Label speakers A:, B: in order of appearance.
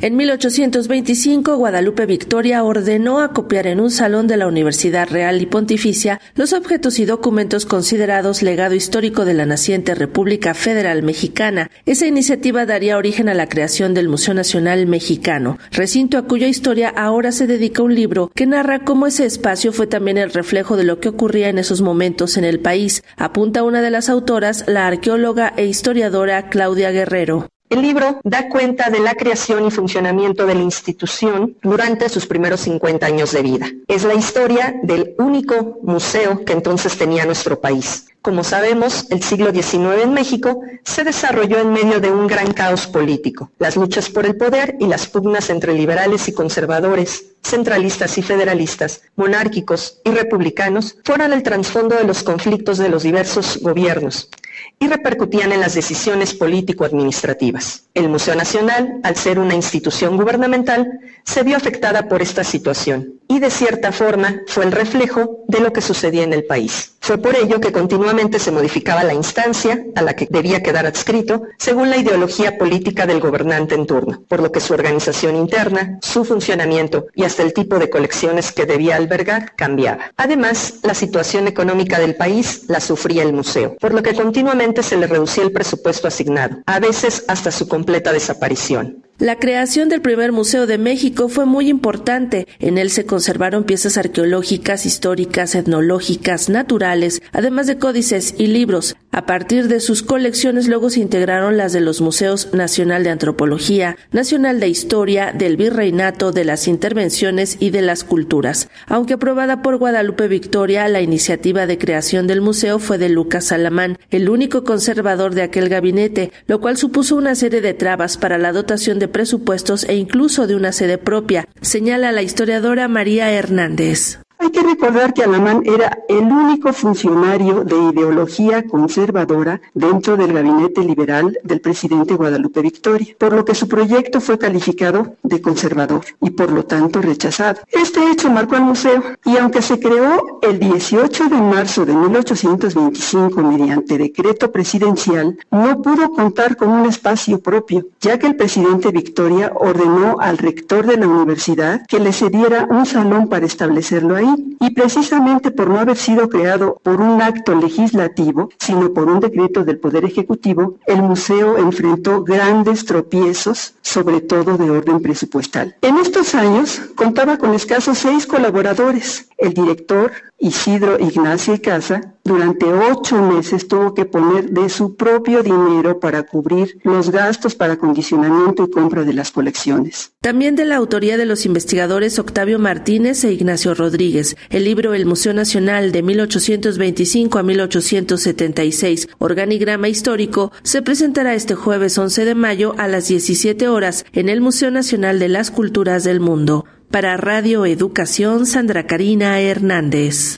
A: En 1825, Guadalupe Victoria ordenó acopiar en un salón de la Universidad Real y Pontificia los objetos y documentos considerados legado histórico de la naciente República Federal Mexicana. Esa iniciativa daría origen a la creación del Museo Nacional Mexicano, recinto a cuya historia ahora se dedica un libro que narra cómo ese espacio fue también el reflejo de lo que ocurría en esos momentos en el país, apunta una de las autoras, la arqueóloga e historiadora Claudia Guerrero.
B: El libro da cuenta de la creación y funcionamiento de la institución durante sus primeros 50 años de vida. Es la historia del único museo que entonces tenía nuestro país. Como sabemos, el siglo XIX en México se desarrolló en medio de un gran caos político. Las luchas por el poder y las pugnas entre liberales y conservadores, centralistas y federalistas, monárquicos y republicanos, fueron el trasfondo de los conflictos de los diversos gobiernos y repercutían en las decisiones político-administrativas. El Museo Nacional, al ser una institución gubernamental, se vio afectada por esta situación y de cierta forma fue el reflejo de lo que sucedía en el país. Fue por ello que continuamente se modificaba la instancia a la que debía quedar adscrito según la ideología política del gobernante en turno, por lo que su organización interna, su funcionamiento y hasta el tipo de colecciones que debía albergar cambiaba. Además, la situación económica del país la sufría el museo, por lo que continuamente se le reducía el presupuesto asignado, a veces hasta su completa desaparición.
A: La creación del primer Museo de México fue muy importante. En él se conservaron piezas arqueológicas, históricas, etnológicas, naturales, además de códices y libros. A partir de sus colecciones luego se integraron las de los Museos Nacional de Antropología, Nacional de Historia, del Virreinato, de las Intervenciones y de las Culturas. Aunque aprobada por Guadalupe Victoria, la iniciativa de creación del museo fue de Lucas Salamán, el único conservador de aquel gabinete, lo cual supuso una serie de trabas para la dotación de presupuestos e incluso de una sede propia, señala la historiadora María Hernández.
C: Hay que recordar que Alamán era el único funcionario de ideología conservadora dentro del gabinete liberal del presidente Guadalupe Victoria, por lo que su proyecto fue calificado de conservador y por lo tanto rechazado. Este hecho marcó al museo y aunque se creó el 18 de marzo de 1825 mediante decreto presidencial, no pudo contar con un espacio propio, ya que el presidente Victoria ordenó al rector de la universidad que le cediera un salón para establecerlo ahí y precisamente por no haber sido creado por un acto legislativo, sino por un decreto del Poder Ejecutivo, el museo enfrentó grandes tropiezos, sobre todo de orden presupuestal. En estos años contaba con escasos seis colaboradores, el director Isidro Ignacio Casa durante ocho meses tuvo que poner de su propio dinero para cubrir los gastos para acondicionamiento y compra de las colecciones.
A: También de la autoría de los investigadores Octavio Martínez e Ignacio Rodríguez, el libro El Museo Nacional de 1825 a 1876, Organigrama Histórico, se presentará este jueves 11 de mayo a las 17 horas en el Museo Nacional de las Culturas del Mundo. Para Radio Educación, Sandra Karina Hernández.